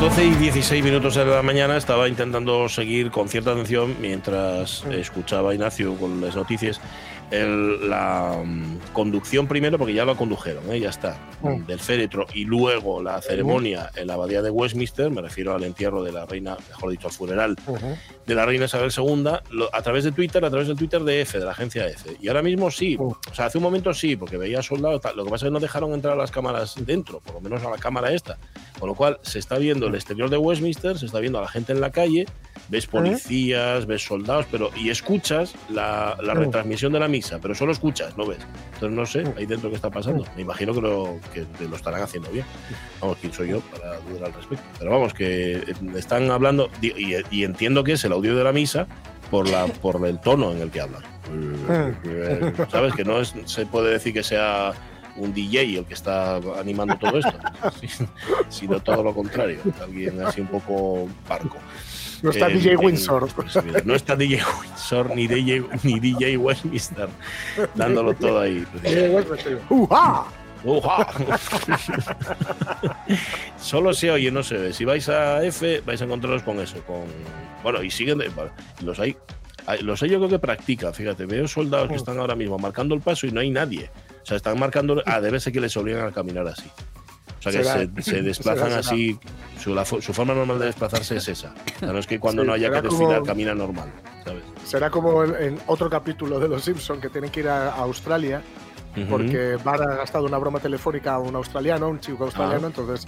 Las 12 y 16 minutos de la mañana estaba intentando seguir con cierta atención mientras escuchaba a Ignacio con las noticias el- la mm, conducción primero, porque ya lo condujeron, ¿eh? ya está, Mm. del féretro, y luego la ceremonia en la abadía de Westminster, me refiero al entierro de la reina, mejor dicho, al funeral de la reina Isabel II, lo- a través de Twitter, a través del Twitter de EFE, de la agencia EFE. Y ahora mismo sí, o sea, hace un momento sí, porque veía soldados, lo que pasa es que no dejaron entrar a las cámaras dentro, por lo menos a la cámara esta. Con lo cual se está viendo el exterior de Westminster, se está viendo a la gente en la calle, ves policías, ves soldados, pero y escuchas la, la retransmisión de la misa, pero solo escuchas, no ves. Entonces no sé ahí dentro qué está pasando. Me imagino que lo, que lo estarán haciendo bien. Vamos, quién soy yo para dudar al respecto. Pero vamos, que eh, están hablando, y, y entiendo que es el audio de la misa por, la, por el tono en el que hablan. Eh, ¿Sabes? Que no es, se puede decir que sea un DJ el que está animando todo esto, sino todo lo contrario, alguien así un poco parco. No está DJ Windsor. pues mira, no está DJ Windsor ni DJ, ni DJ Westminster dándolo todo ahí. ¡Uja! ¡Uja! Solo se oye, no se ve. Si vais a F, vais a encontraros con eso. Con, bueno, y siguen. los hay. Los hay yo creo que practican, fíjate, veo soldados que están ahora mismo marcando el paso y no hay nadie. O sea, están marcando. Ah, debe ser que les obligan a caminar así. O sea, que se, se desplazan así. Su, la su forma normal de desplazarse es esa. O sea, no es que cuando Sí, no haya que será como- desfilar, camina normal. ¿sabes? Será como en, en otro capítulo de Los Simpson que tienen que ir a, a Australia porque Bart ha gastado una broma telefónica a un australiano, un chico australiano, Ah. entonces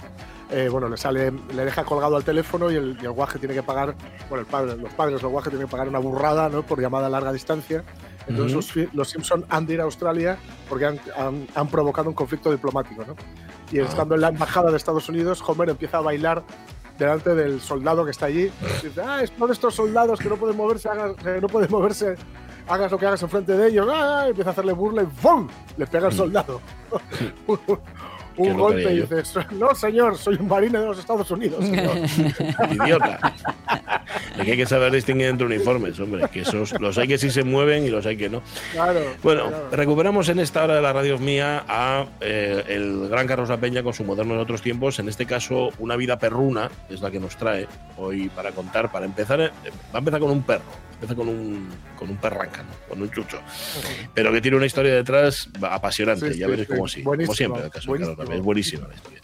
eh, bueno, le sale, le deja colgado al teléfono y el, y el guaje tiene que pagar, bueno, el padre, los padres, los guajes tienen que pagar una burrada, ¿no? Por llamada a larga distancia. Entonces Ujú. los, fi- los Simpson han de ir a Australia porque han, han- han provocado un conflicto diplomático, ¿no? Y Ah. estando en la embajada de Estados Unidos, Homer empieza a bailar delante del soldado que está allí. Y dice, ah, es por estos soldados que no pueden moverse, que no pueden moverse, hagas lo que hagas enfrente de ellos. Ah, empieza a hacerle burla y ¡bum! Le pega al soldado. Un no golpe y dices, no señor, soy un marine de los Estados Unidos. señor". Idiota. Es que hay que saber distinguir entre uniformes, hombre. Que esos, los hay que sí se mueven y los hay que no. claro. Bueno, claro. recuperamos en esta hora de la radio mía a eh, el gran Carlos La Peña con su moderno en otros tiempos. En este caso, una vida perruna es la que nos trae hoy para contar. Para empezar, eh, va a empezar con un perro. Empieza con un, con un perráncano, con un chucho. Pero que tiene una historia detrás apasionante. Sí, ya sí, veréis sí. cómo sí. Buenísimo, Como siempre, en el caso de Carlos. Es buenísima la historia.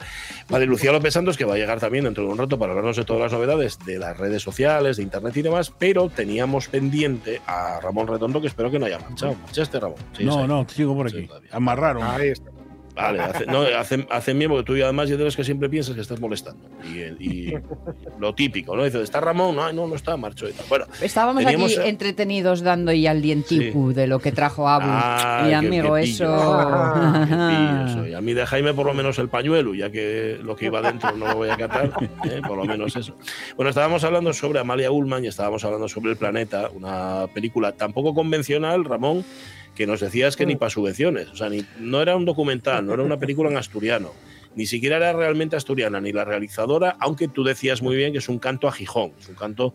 Vale, Lucía López Santos, que va a llegar también dentro de un rato para hablarnos de todas las novedades de las redes sociales, de internet y demás, pero teníamos pendiente a Ramón Redondo, que espero que no haya marchado. ¿Marchaste, Ramón? Sí, no, sí. no, sigo por Sí, aquí. todavía. Amarraron. Ahí está. Vale, hace, no, hacen, hacen bien porque tú y además y de los que siempre piensas que estás molestando. Y, y lo típico, ¿no? Dice, ¿está Ramón? No, no, no está, tal. Bueno, Estábamos aquí eh, entretenidos dando y al dienticu de lo que trajo Abu. Ah, Mi amigo, qué eso. pillo. Qué pillo soy. A mí de Jaime por lo menos el pañuelo, ya que lo que iba dentro no lo voy a catar, ¿eh? por lo menos eso. Bueno, estábamos hablando sobre Amalia Ullman y estábamos hablando sobre El Planeta, una película tan poco convencional, Ramón, que nos decías que ni para subvenciones, o sea, ni, no era un documental, no era una película en asturiano, ni siquiera era realmente asturiana, ni la realizadora, aunque tú decías muy bien que es un canto a Gijón, es un canto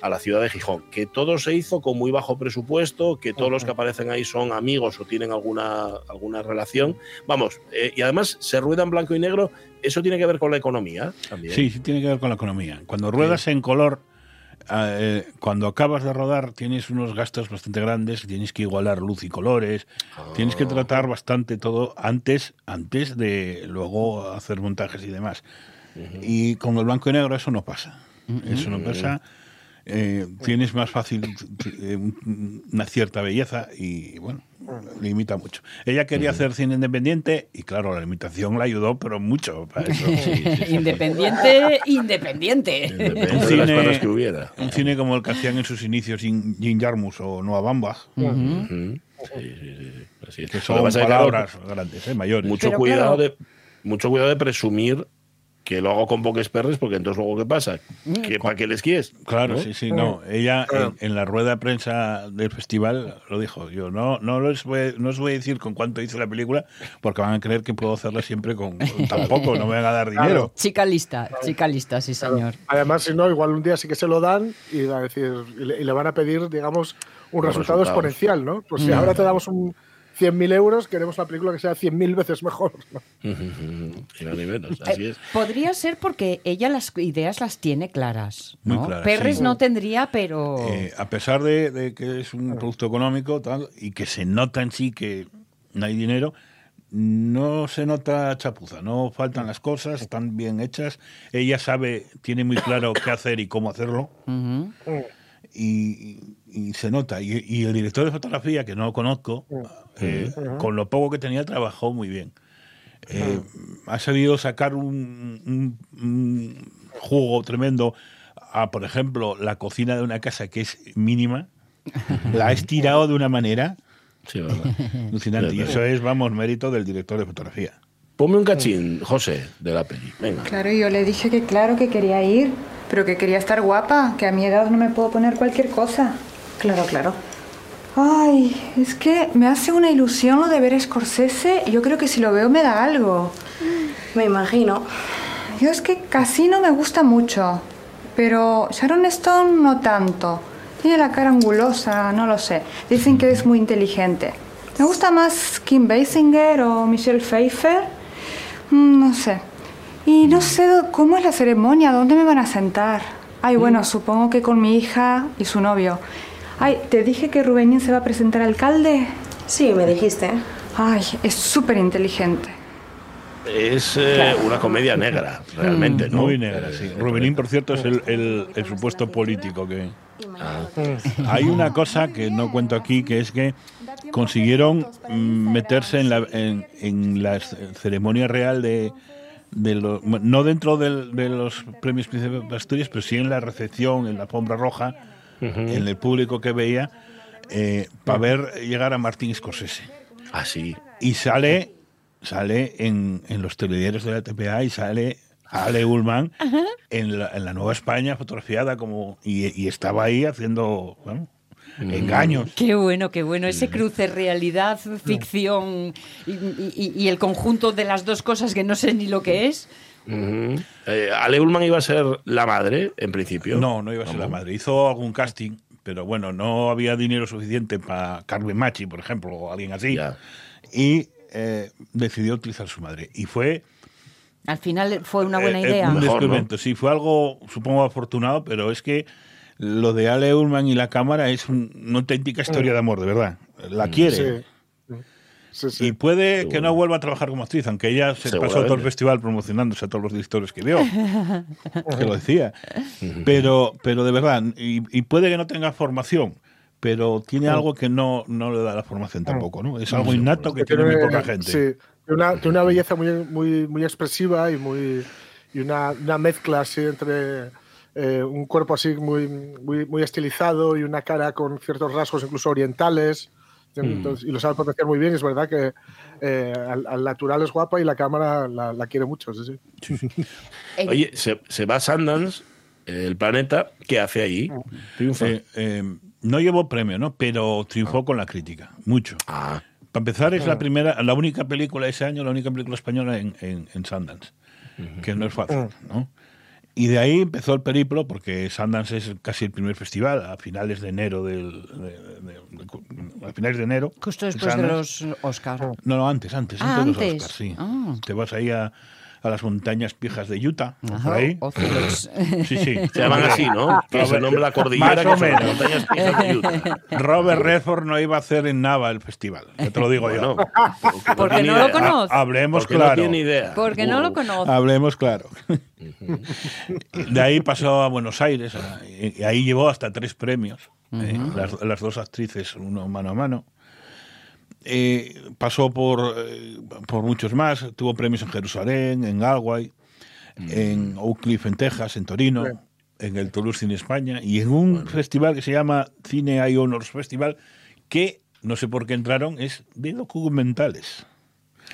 a la ciudad de Gijón, que todo se hizo con muy bajo presupuesto, que todos los que aparecen ahí son amigos o tienen alguna, alguna relación. Vamos, eh, y además se rueda en blanco y negro, eso tiene que ver con la economía también. Sí, sí tiene que ver con la economía. Cuando ruedas en color, eh, cuando acabas de rodar tienes unos gastos bastante grandes, tienes que igualar luz y colores, tienes que tratar bastante todo antes, antes de luego hacer montajes y demás. Y con el blanco y negro eso no pasa. Eso no pasa. Eh, tienes más fácil eh, un- una cierta belleza y bueno, limita mucho. Ella quería hacer cine independiente y claro, la limitación la ayudó, pero mucho para eso. Independiente, independiente. Depende de cine- las cosas que hubiera. Un cine como el que hacían en sus inicios Jim, Jim Jarmusch o Noah Baumbach, Ujú. Sí, sí, sí, sí. Así es. que Lo son palabras grandes, ¿eh? mayores. mucho Pero cuidado claro. de mucho cuidado de presumir que lo hago con poques perres porque entonces luego qué pasa que para qué les quieres Claro, ¿no? sí, sí, no. Ella en, en la rueda de prensa del festival lo dijo. Yo no, no les voy, no os voy a decir con cuánto hice la película porque van a creer que puedo hacerla siempre con, con tampoco, no me van a dar dinero. Chica lista, chica lista, sí, señor. Además, si no, igual un día sí que se lo dan y, a decir, y, le, y le van a pedir, digamos, un resultado exponencial, ¿no? Pues si ahora te damos un 100.000 euros, queremos una película que sea 100.000 veces mejor. ¿no? Ni más ni menos así Eh, Podría ser porque ella las ideas las tiene claras. Muy ¿no? claras, Perres sí. no tendría, pero. Eh, a pesar de, de que es un producto económico tal, y que se nota en sí que no hay dinero, no se nota chapuza, no faltan las cosas, están bien hechas. Ella sabe, tiene muy claro qué hacer y cómo hacerlo. Ujú. y, y se nota. Y, y el director de fotografía, que no lo conozco, eh, con lo poco que tenía, trabajó muy bien. Eh, ha sabido sacar un, un- un jugo tremendo a, por ejemplo, la cocina de una casa que es mínima. La ha estirado de una manera sí alucinante. Y eso es, vamos, mérito del director de fotografía. ponme un cachín José de la peli venga Claro, yo le dije que claro que quería ir, pero que quería estar guapa, que a mi edad no me puedo poner cualquier cosa. Claro, claro. Ay, es que me hace una ilusión lo de ver a Scorsese yo creo que si lo veo me da algo. Me imagino. Yo es que Casino me gusta mucho, pero Sharon Stone no tanto. Tiene la cara angulosa, no lo sé. Dicen que es muy inteligente. Me gusta más Kim Basinger o Michelle Pfeiffer. Mm, No sé. Y no sé cómo es la ceremonia, dónde me van a sentar. Ay, bueno, supongo que con mi hija y su novio. Ay, ¿te dije que Rubenín se va a presentar alcalde? Sí, me dijiste. Ay, es súper inteligente. es eh, una comedia negra realmente no Muy negra, sí. Rubenín, por cierto, es el, el- el supuesto político que... Hay una cosa que no cuento aquí, que es que consiguieron mm, meterse en la, en, en la ceremonia real de, de los... No dentro de los premios Príncipe de Asturias, pero sí en la recepción, en la alfombra roja, en el público que veía, para ver llegar a Martín Scorsese. así Y sale, sale en, en los telediarios de la TPA y sale Ale Ullman en la, en la Nueva España fotografiada como y, y estaba ahí haciendo bueno, engaños. Qué bueno, qué bueno. Ese cruce realidad, ficción y, y- y el conjunto de las dos cosas que no sé ni lo que es. Eh, Ale Ullman iba a ser la madre en principio No, no iba a ser la madre. Hizo algún casting, pero bueno, no había dinero suficiente para Carmen Machi, por ejemplo, o alguien así. Ya. Y eh, decidió utilizar su madre. Y fue Al final fue una buena Eh, idea. un Mejor, descubrimiento. Sí, fue algo, supongo, afortunado, pero es que lo de Ale Ullman y la cámara es un- una auténtica historia de amor, de verdad. La quiere. Sí. Sí, sí. Y puede que no vuelva a trabajar como actriz, aunque ella se pasó todo el festival promocionándose a todos los directores que vio, que lo decía. Pero, pero de verdad, y, y puede que no tenga formación, pero tiene algo que no, no le da la formación tampoco, ¿no? Es algo innato que tiene muy poca gente. Sí, tiene una, tiene una belleza muy, muy, muy expresiva y muy y una, una mezcla así entre eh, un cuerpo así muy, muy, muy estilizado y una cara con ciertos rasgos incluso orientales. Entonces, Y lo sabe potenciar muy bien. Es verdad que eh, al, al natural es guapa y la cámara la, la quiere mucho. Sí, sí. Oye se, se va a Sundance el planeta ¿qué hace ahí? triunfa Eh, eh, no llevó premio, ¿no? Pero triunfó con la crítica, mucho. ah Para empezar, es la primera, la única película ese año, la única película española en, en, en Sundance, que no es fácil, ¿no? Y de ahí empezó el periplo, porque Sundance es casi el primer festival, a finales de enero del, de- de- de- a finales de enero. Justo después de los Oscar. No, no, antes, antes, Ah, antes de los antes. Oscars, sí. Ah. Te vas ahí a, a las montañas pijas de Utah, por Ajá, ahí. Ocelos. Sí, sí. Se llaman así, ¿no? Que se nombra la cordillera Más o que son las montañas pijas de Utah. Robert Redford no iba a hacer en Nava el festival, ya te lo digo Bueno, yo. porque no lo conoce. Hablemos Porque no claro. tiene idea. Porque no lo conoce. Hablemos claro. De ahí pasó a Buenos Aires y ahí llevó hasta tres premios. eh, las, las dos actrices, uno mano a mano. Eh, pasó por, eh, por muchos más. Tuvo premios en Jerusalén, en Galway, en Oak Cliff, en Texas, en Torino, en el Toulouse Cine España y en un festival que se llama Cine Eye Honors Festival que no sé por qué entraron, es de documentales.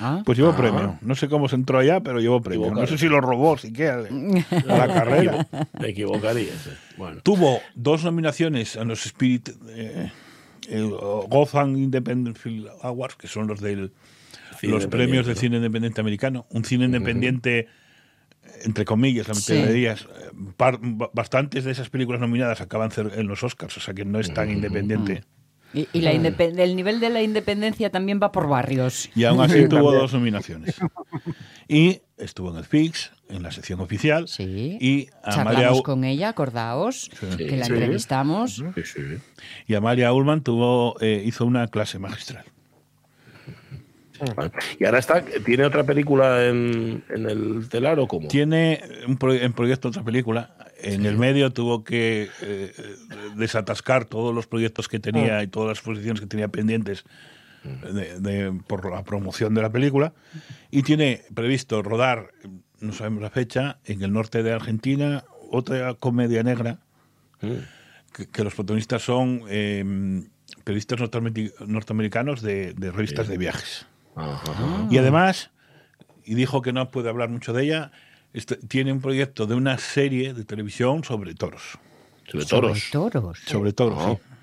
Ah. Pues llevó premio. No sé cómo se entró allá, pero llevó premio. No sé si lo robó siquiera a la carrera. Me equivocaría. sí. Bueno. Tuvo dos nominaciones a los Spirit, eh, el Gotham Independent Film Awards, que son los del Cine los premios del cine independiente americano. Un cine independiente, entre comillas, la Sí. meterías. Bastantes de esas películas nominadas acaban en los Oscars, o sea que no es tan independiente. Y, y la independ- el nivel de la independencia también va por barrios. Y aún así Sí, tuvo también. dos nominaciones. Y estuvo en el FIX, en la sección oficial. Sí. Y a Charlamos con ella, acordaos, que la Sí. entrevistamos. Sí, sí. y Amalia Ullman tuvo, eh, hizo una clase magistral. Vale. Y ahora está, ¿tiene otra película en, en el telar o cómo? Tiene un pro- en proyecto otra película. En el medio tuvo que eh, desatascar todos los proyectos que tenía y todas las exposiciones que tenía pendientes de- de- por la promoción de la película. Y tiene previsto rodar, no sabemos la fecha, en el norte de Argentina, otra comedia negra, que, que los protagonistas son eh, periodistas norteameri- norteamericanos de, de revistas de viajes. Ajá. Y además, y dijo que no puede hablar mucho de ella, este- tiene un proyecto de una serie de televisión sobre toros. Sobre toros. Sobre toros. Sobre toros, Ah, sí.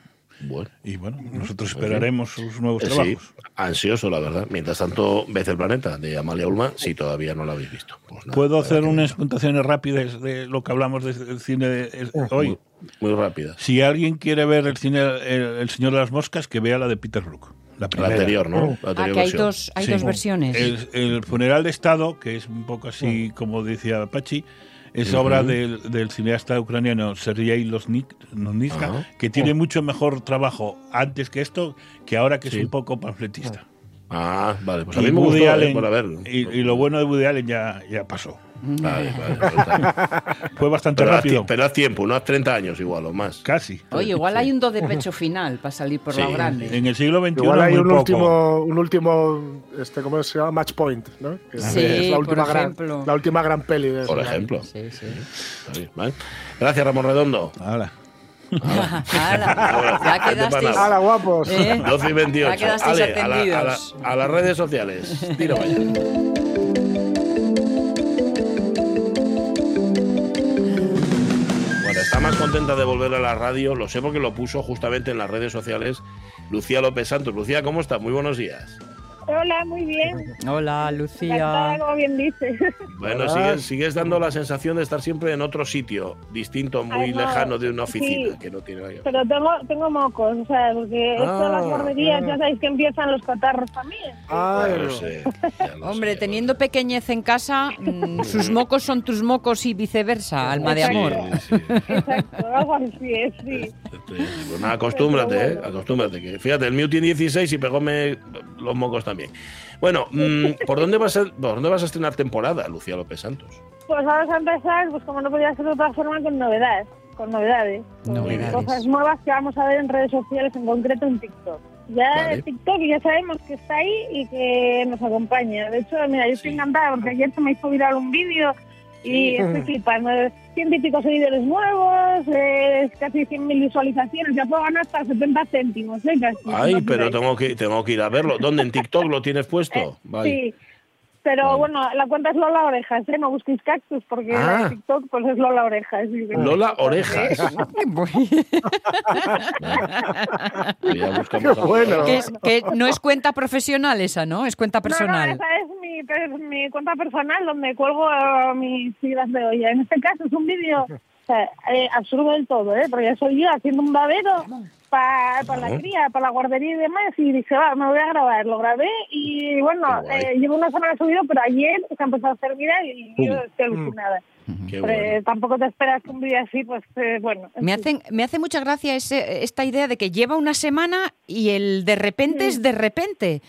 Bueno. Y bueno, nosotros esperaremos sus nuevos Eh, Sí, trabajos. ansioso, la verdad. Mientras tanto, Vez el planeta de Amalia Ulma, si todavía no la habéis visto. Pues nada, ¿Puedo hacer unas puntuaciones rápidas de lo que hablamos de- del cine de- es- hoy? Muy rápida. Si alguien quiere ver el cine El, el Señor de las Moscas, que vea la de Peter Brook. La, La primera. anterior, ¿no? La Ah, anterior que hay dos, hay Sí. dos versiones. El, el funeral de Estado, que es un poco así como decía Pachi, es obra del, del cineasta ucraniano Sergei Losnitska, Ajá. que tiene mucho mejor trabajo antes que esto, que ahora que Sí. es un poco panfletista. Ah, vale. Pues a mí me eh, y, y lo bueno de Woody Allen ya, ya pasó. Vale, vale. Fue bastante pero, rápido. pero haz tiempo, no haz 30 años igual o más. Casi. Oye, igual hay un do de pecho final para salir por Sí. lo grande. En el siglo XXI Igual hay muy un poco. último, un último, este, ¿cómo se llama? Match point, ¿no? Que Sí, es la por última, gran, ejemplo. la última gran peli de Por ejemplo. Sí, sí. ¿vale? Gracias, Ramón Redondo. Ya quedasteis. para ¡Hala, guapos! ¿eh? 12 y 28. Ya quedasteis Ale, a, la- a la- a las redes sociales. Tiro vaya. Contenta de a la radio, lo sé porque lo puso justamente en las redes sociales Lucía López Santos. Lucía, ¿cómo estás? Muy buenos días. Hola, muy bien. Hola, Encantada, Lucía. como bien dices. Bueno, sigues, sigues dando la sensación de estar siempre en otro sitio, distinto, muy Ay, no, lejano de una oficina, sí. que no tiene nada. Pero tengo, tengo mocos, o sea, porque esto de las Ah, guarderías ah. ya sabéis que empiezan los catarros también. Ay, Ya lo no. sé, ya lo Hombre, sé. teniendo pequeñez en casa, mm, sus mocos son tus mocos y viceversa, alma de amor. sí. Exacto, algo así es, sí. Pues nada, acostúmbrate, ¿eh? Acostúmbrate. Que, fíjate, el mío tiene 16 y pegóme los mocos también. Bueno, mm, ¿por, dónde vas a, ¿por dónde vas a estrenar temporada, Lucía López Santos? Pues vamos a empezar, pues como no podía ser de otra forma, con novedades. Con novedades. Con Novedades. cosas nuevas que vamos a ver en redes sociales, en concreto en TikTok. Ya Vale. TikTok ya sabemos que está ahí y que nos acompaña. De hecho, mira, yo estoy Sí. encantada porque ayer se me hizo viral un vídeo y estoy flipando. Ciento y pico seguidores nuevos, eh, casi 100.000 visualizaciones. Ya puedo ganar hasta 70 céntimos, ¿eh? Casi. Ay, pero tengo que, tengo que ir a verlo. ¿Dónde? ¿En TikTok lo tienes puesto? Vale. Sí. Pero Vale. bueno, la cuenta es Lola Orejas, ¿eh? No busquéis cactus porque Ah. en TikTok pues es Lola Orejas. sí. Lola Orejas. Ya Qué bueno. Que, es- que no es cuenta profesional esa, ¿no? Es cuenta No, no, personal. esa es mi, per- mi cuenta personal donde cuelgo mis tiras de olla. En este caso es un vídeo o sea, eh, absurdo del todo, ¿eh? Porque soy yo haciendo un babero para la Ujú. cría, para la guardería y demás, y dije, va, me voy a grabar. Lo grabé y bueno, eh, llevo una semana subido, pero ayer se ha empezado a hacer viral y yo Pum. estoy alucinada. Qué Pero, eh, bueno. tampoco te esperas un vídeo así, pues eh, bueno. en Me, hacen, me hace mucha gracia ese- esta idea de que lleva una semana y el de repente es de repente.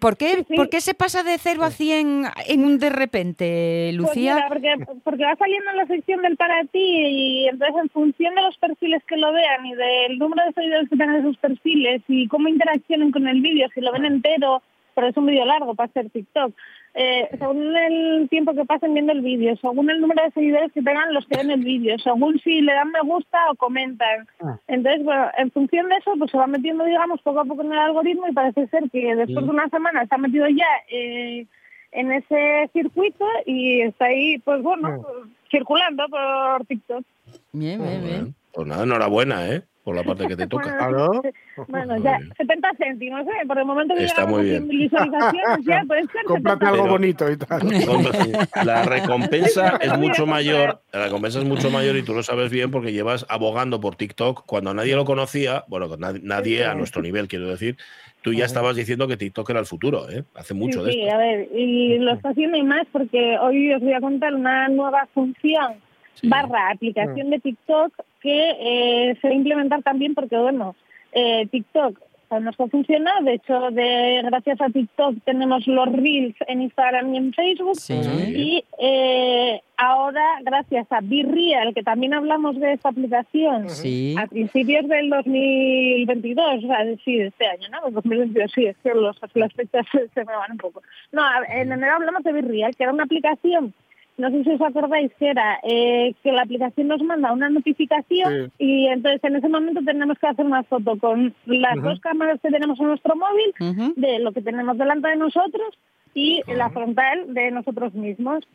¿Por qué, Sí, sí. ¿Por qué se pasa de 0 a 100 en un de repente, Pues Lucía? mira, porque, porque va saliendo en la sección del para ti y entonces en función de los perfiles que lo vean y del número de seguidores que tengan esos perfiles y cómo interaccionen con el vídeo, si lo ven entero, pero es un vídeo largo para hacer TikTok, eh, según el tiempo que pasen viendo el vídeo, según el número de seguidores que tengan los que ven el vídeo, según si le dan me gusta o comentan. Entonces, bueno, en función de eso, pues se va metiendo, digamos, poco a poco en el algoritmo y parece ser que después de una semana se ha metido ya eh, en ese circuito y está ahí, pues bueno, circulando por TikTok. Bien, bien, bien. Bueno, Pues nada, enhorabuena, ¿eh? Por la parte que te toca. Bueno, Muy ya bien. 70 céntimos, ¿eh? Por el momento que Está muy bien. 100 visualizaciones, ya puede ser Cómprate 70 algo Pero- bonito y tal. La recompensa es mucho mayor, la recompensa es mucho mayor y tú lo sabes bien porque llevas abogando por TikTok cuando nadie lo conocía, bueno, nadie a nuestro nivel, quiero decir, tú ya estabas diciendo que TikTok era el futuro, ¿eh? Hace mucho sí, de sí, esto. a ver, y lo está haciendo y más porque hoy os voy a contar una nueva función Sí. barra aplicación de TikTok que eh, se va a implementar también porque, bueno, eh, TikTok sabemos que funciona, de hecho, de gracias a TikTok tenemos los Reels en Instagram y en Facebook Sí. y eh, ahora gracias a BeReal, que también hablamos de esta aplicación, Sí. a principios del 2022, o sea, sí, de este año, ¿no? El 2022, sí, es que los, las fechas se, me van un poco. No, en enero hablamos de Virreal, que era una aplicación, no sé si os acordáis, que era eh, que la aplicación nos manda una notificación y entonces en ese momento tenemos que hacer una foto con las dos cámaras que tenemos en nuestro móvil, de lo que tenemos delante de nosotros y la frontal de nosotros mismos.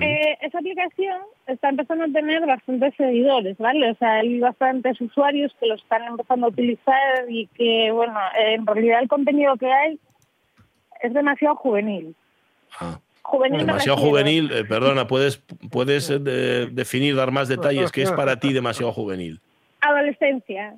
Eh, esa aplicación está empezando a tener bastantes seguidores, ¿vale? O sea, hay bastantes usuarios que lo están empezando a utilizar y que, bueno, eh, en realidad el contenido que hay es demasiado juvenil. Ah, Juvenil demasiado juvenil, eh, perdona, puedes, puedes eh, de- definir, dar más detalles, ¿qué es para ti demasiado juvenil? Adolescencia.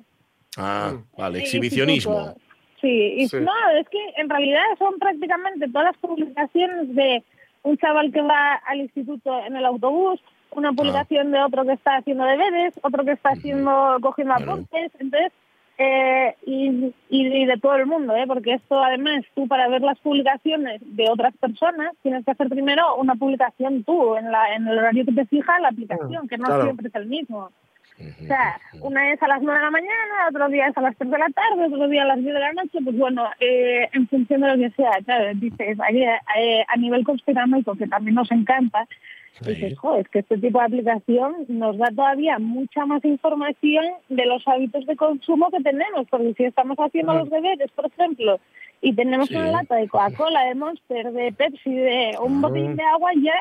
Ah, vale, exhibicionismo. Sí, y Sí. no, es que en realidad son prácticamente todas las publicaciones de un chaval que va al instituto en el autobús, una publicación de otro que está haciendo deberes, otro que está haciendo cogiendo apuntes, entonces eh, y, y- de todo el mundo, ¿eh? porque esto además tú para ver las publicaciones de otras personas tienes que hacer primero una publicación tú en, la, en el horario que te fija la aplicación, que no claro. siempre es el mismo. O sea, una es a las 9 de la mañana, otro día es a las 3 de la tarde, otro día a las 10 de la noche, pues bueno, eh, en función de lo que sea, claro, dices, ahí, eh, a nivel conspiranoico, que también nos encanta, dices, joder, es que este tipo de aplicación nos da todavía mucha más información de los hábitos de consumo que tenemos, porque si estamos haciendo los deberes, por ejemplo, y tenemos Sí. una lata de Coca-Cola, de Monster, de Pepsi, de un botellín de agua, ya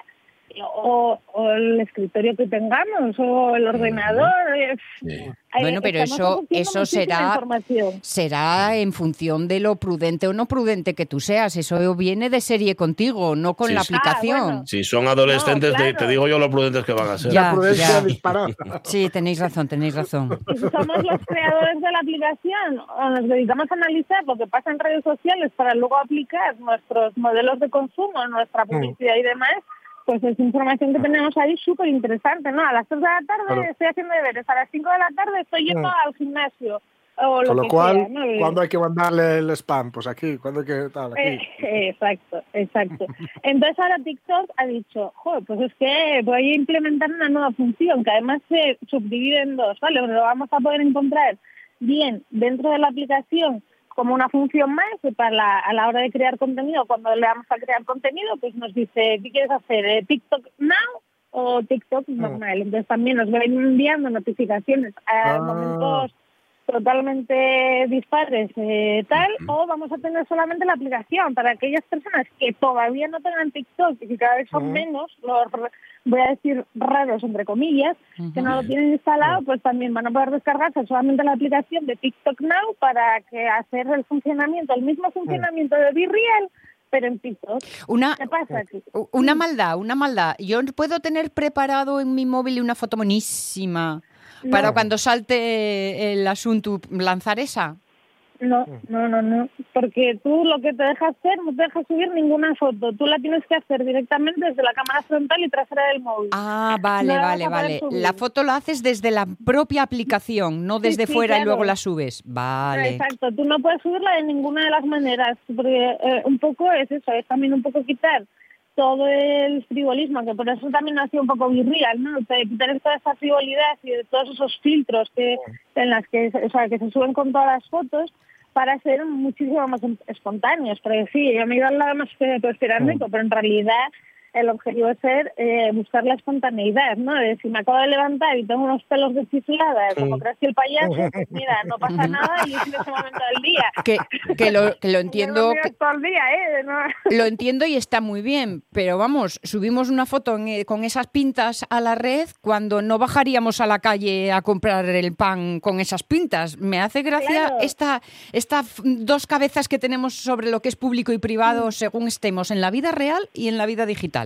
o, o el escritorio que tengamos o el ordenador. eh, eh, Bueno, pero eso, eso será, información. será en función de lo prudente o no prudente que tú seas. Eso viene de serie contigo, no con Sí, la sí. aplicación. Ah, bueno. Si son adolescentes, No, te- claro. te, digo yo lo prudentes que van a ser. Ya. La prudencia ya. disparada. Sí, tenéis razón, tenéis razón. Somos los creadores de la aplicación o nos dedicamos a analizar lo que pasa en redes sociales para luego aplicar nuestros modelos de consumo, nuestra publicidad y demás, pues es información que tenemos ahí súper interesante, ¿no? A las 3 de la tarde Claro. estoy haciendo deberes, a las 5 de la tarde estoy yendo al gimnasio. O lo Con lo que cual, sea, ¿no? ¿cuándo hay que mandarle el spam? Pues aquí, ¿cuándo hay que tal? Aquí. Eh, exacto, exacto. Entonces ahora TikTok ha dicho, joder, pues es que voy a implementar una nueva función que además se subdivide en dos, ¿vale? Lo vamos a poder encontrar bien dentro de la aplicación como una función más para la- a la hora de crear contenido, cuando le damos a crear contenido, pues nos dice, ¿qué quieres hacer? eh, ¿TikTok Now o TikTok normal? Entonces también nos va enviando notificaciones a Ah. momentos totalmente dispares eh, tal o vamos a tener solamente la aplicación para aquellas personas que todavía no tengan TikTok y que cada vez son menos los voy a decir raros entre comillas que no lo tienen instalado pues también van a poder descargarse solamente la aplicación de TikTok Now para que hacer el funcionamiento el mismo funcionamiento de BeReal pero en TikTok. Una, ¿qué pasa? Que- una maldad, una maldad. Yo puedo tener preparado en mi móvil una foto buenísima para cuando salte el asunto lanzar esa. No, no, no, no. Porque tú lo que te deja hacer no te deja subir ninguna foto. Tú la tienes que hacer directamente desde la cámara frontal y trasera del móvil. Ah, vale, No vale, vale. La foto la haces desde la propia aplicación, no desde sí, fuera y luego la subes. Vale. Exacto, tú no puedes subirla de ninguna de las maneras, porque eh, un poco es eso, es también un poco quitar todo el frivolismo, que por eso también ha sido un poco virreal, ¿no? Quitar toda esa frivolidad y de todos esos filtros que en las que, o sea, que se suben con todas las fotos para ser muchísimo más espontáneos, porque sí, yo me ido al lado más conspiranoico, pero en realidad el objetivo es ser eh, buscar la espontaneidad, ¿no? De si me acabo de levantar y tengo unos pelos de chiflada, como crees que el payaso, pues mira, no pasa nada y es en ese momento del día. Que, que lo, que lo No entiendo. todo el día, ¿eh? No. Lo entiendo y está muy bien, pero vamos, subimos una foto en, eh, con esas pintas a la red cuando no bajaríamos a la calle a comprar el pan con esas pintas. Me hace gracia Claro. esta, esta f- dos cabezas que tenemos sobre lo que es público y Mm. privado según estemos en la vida real y en la vida digital.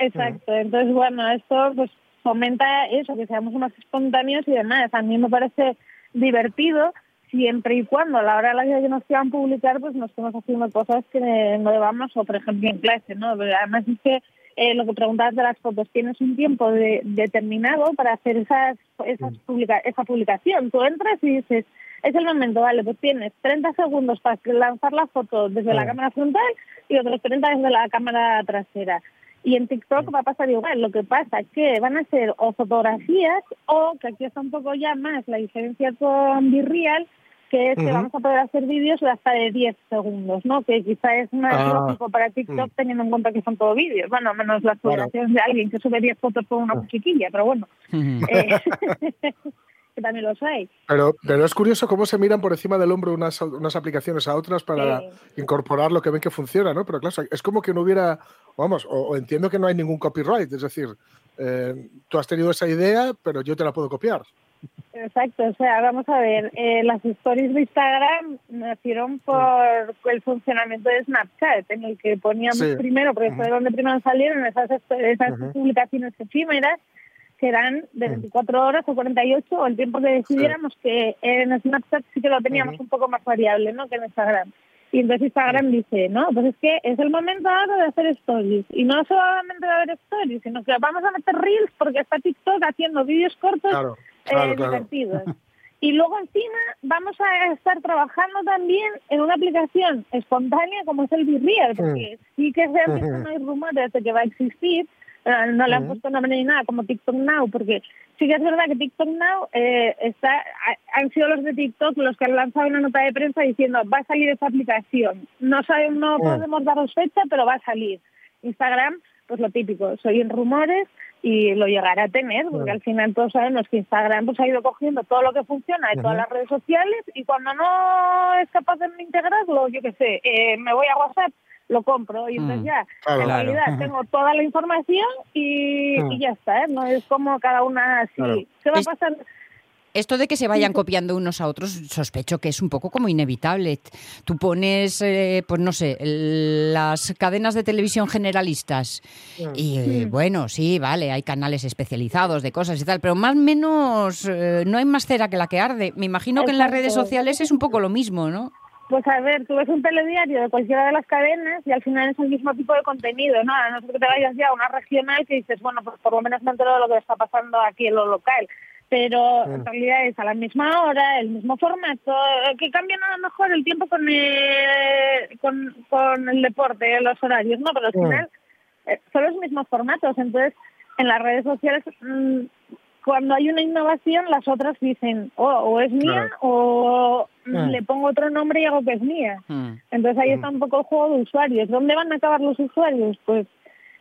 Exacto, entonces bueno, esto pues fomenta eso, que seamos más espontáneos y demás. A mí me parece divertido siempre y cuando a la hora de la vida que nos quieran publicar pues no estemos haciendo cosas que no debamos o por ejemplo en clase, ¿no? Además es que eh, lo que preguntabas de las fotos, tienes un tiempo de- determinado para hacer esas, esas publica esa publicación. Tú entras y dices, es el momento, vale, pues tienes 30 segundos para lanzar la foto desde la cámara frontal y otros 30 desde la cámara trasera. Y en TikTok va a pasar igual. Lo que pasa es que van a ser o fotografías o, que aquí está un poco ya más la diferencia con Virreal, que es que vamos a poder hacer vídeos de hasta de 10 segundos, ¿no? Que quizá es más Ah. lógico para TikTok teniendo en cuenta que son todo vídeos. Bueno, menos las fotografías de alguien que sube 10 fotos con una chiquilla, pero bueno. eh, que también los hay. Pero, pero es curioso cómo se miran por encima del hombro unas, unas aplicaciones a otras para Sí. incorporar lo que ven que funciona, ¿no? Pero claro, es como que no hubiera, vamos, o, o entiendo que no hay ningún copyright, es decir, eh, tú has tenido esa idea, pero yo te la puedo copiar. Exacto, o sea, vamos a ver, eh, las stories de Instagram nacieron por el funcionamiento de Snapchat, en el que poníamos Sí. primero, porque fue donde primero salieron esas, esas publicaciones efímeras, eran de 24 horas o 48, o el tiempo que decidiéramos que en Snapchat sí que lo teníamos un poco más variable, ¿no?, que en Instagram. Y entonces Instagram dice, no, pues es que es el momento ahora de hacer stories. Y no solamente de hacer stories, sino que vamos a meter reels porque está TikTok haciendo vídeos cortos Claro, eh, claro, divertidos. Y luego encima vamos a estar trabajando también en una aplicación espontánea como es el Virreal, porque sí que se han visto no hay rumores de que va a existir, no le han puesto nombre ni nada como TikTok Now, porque sí que es verdad que TikTok Now eh, está, ha- han sido los de TikTok los que han lanzado una nota de prensa diciendo va a salir esta aplicación. No sabemos, no Mm. podemos daros fecha, pero va a salir. Instagram, pues lo típico, soy en rumores y lo llegará a tener, porque al final todos sabemos que Instagram pues ha ido cogiendo todo lo que funciona de todas las redes sociales y cuando no es capaz de integrarlo, yo qué sé, eh, me voy a WhatsApp, lo compro y entonces Mm. ya, Claro. en Claro. realidad tengo toda la información y, Mm. y ya está, ¿eh? no es como cada una así. Claro. ¿Qué va a Es- pasar? Esto de que se vayan copiando unos a otros, sospecho que es un poco como inevitable. Tú pones, eh, pues no sé, las cadenas de televisión generalistas y eh, bueno, sí, vale, hay canales especializados de cosas y tal, pero más o menos eh, no hay más cera que la que arde. Me imagino que en las redes sociales es un poco lo mismo, ¿no? Pues a ver, tú ves un telediario de cualquiera de las cadenas y al final es el mismo tipo de contenido, ¿no? A no ser que te vayas ya a una regional que dices, bueno, pues por lo menos me entero de lo que está pasando aquí en lo local. Pero en realidad es a la misma hora, el mismo formato, eh, que cambian a lo mejor el tiempo con el, con, con el deporte, los horarios, ¿no? Pero al final eh, son los mismos formatos. Entonces, en las redes sociales, mm, cuando hay una innovación, las otras dicen, oh, o es mía Claro. o mm, le pongo otro nombre y hago que es mía. Mm. Entonces ahí está un poco el juego de usuarios. ¿Dónde van a acabar los usuarios? Pues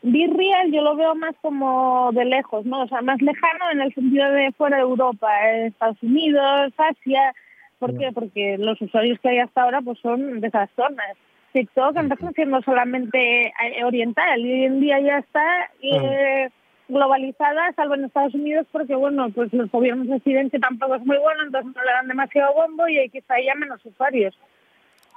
Virreal yo lo veo más como de lejos, ¿no? O sea, más lejano en el sentido de fuera de Europa, eh, Estados Unidos, Asia. ¿Por qué? Porque los usuarios que hay hasta ahora pues son de esas zonas. TikTok empezó siendo solamente eh, oriental y hoy en día ya está eh, globalizada, salvo en Estados Unidos, porque bueno, pues los gobiernos deciden que tampoco es muy bueno, entonces no le dan demasiado bombo y hay quizá ya menos usuarios.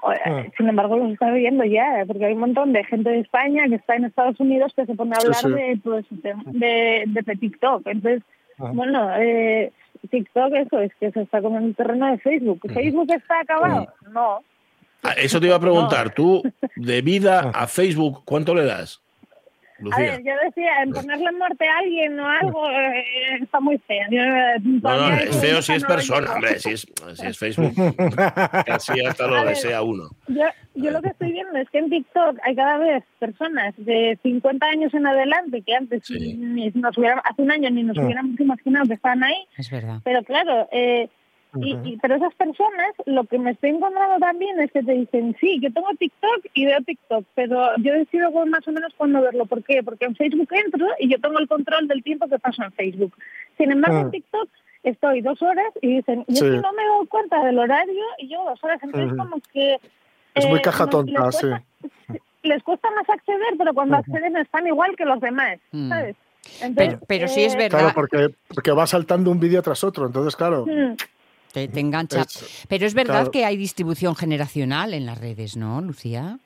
O- Ah. Sin embargo, los está viendo ya, porque hay un montón de gente de España que está en Estados Unidos que se pone a hablar sí. de, pues, de, de, de TikTok. Entonces, Ajá. bueno, eh, TikTok eso es que se está comiendo el terreno de Facebook. ¿Facebook está acabado? No. Ah, Eso te iba a preguntar. Tú, de vida a Facebook, ¿cuánto le das? A Lucía. ver, yo decía, en ponerle muerte a alguien o algo eh, está muy fea. Yo, eh, No, no, es feo si es persona, hombre, si es, si es Facebook. Casi hasta A lo ver. desea uno. Yo, yo lo que estoy viendo es que en TikTok hay cada vez personas de 50 años en adelante que antes Sí. ni nos hubiera, hace un año ni nos Mm. hubiéramos imaginado que estaban ahí. Es verdad. Pero claro, eh, y, y- pero esas personas, lo que me estoy encontrando también es que te dicen, sí, yo tengo TikTok y veo TikTok, pero yo decido más o menos cuándo verlo. ¿Por qué? Porque en Facebook entro y yo tengo el control del tiempo que paso en Facebook. Sin embargo, Mm. en TikTok estoy dos horas y dicen, yo Sí. es que no me doy cuenta del horario y yo dos horas. Entonces, Ujú. como que... Es muy eh, caja tonta, les sí. cuesta- Les cuesta más acceder, pero cuando acceden están igual que los demás, Mm. ¿sabes? Pero, Entonces, pero sí es eh, verdad, Claro, porque, porque va saltando un vídeo tras otro. Entonces, claro. Te, te engancha. es- Pero es verdad claro. que hay distribución generacional en las redes, ¿no, Lucía?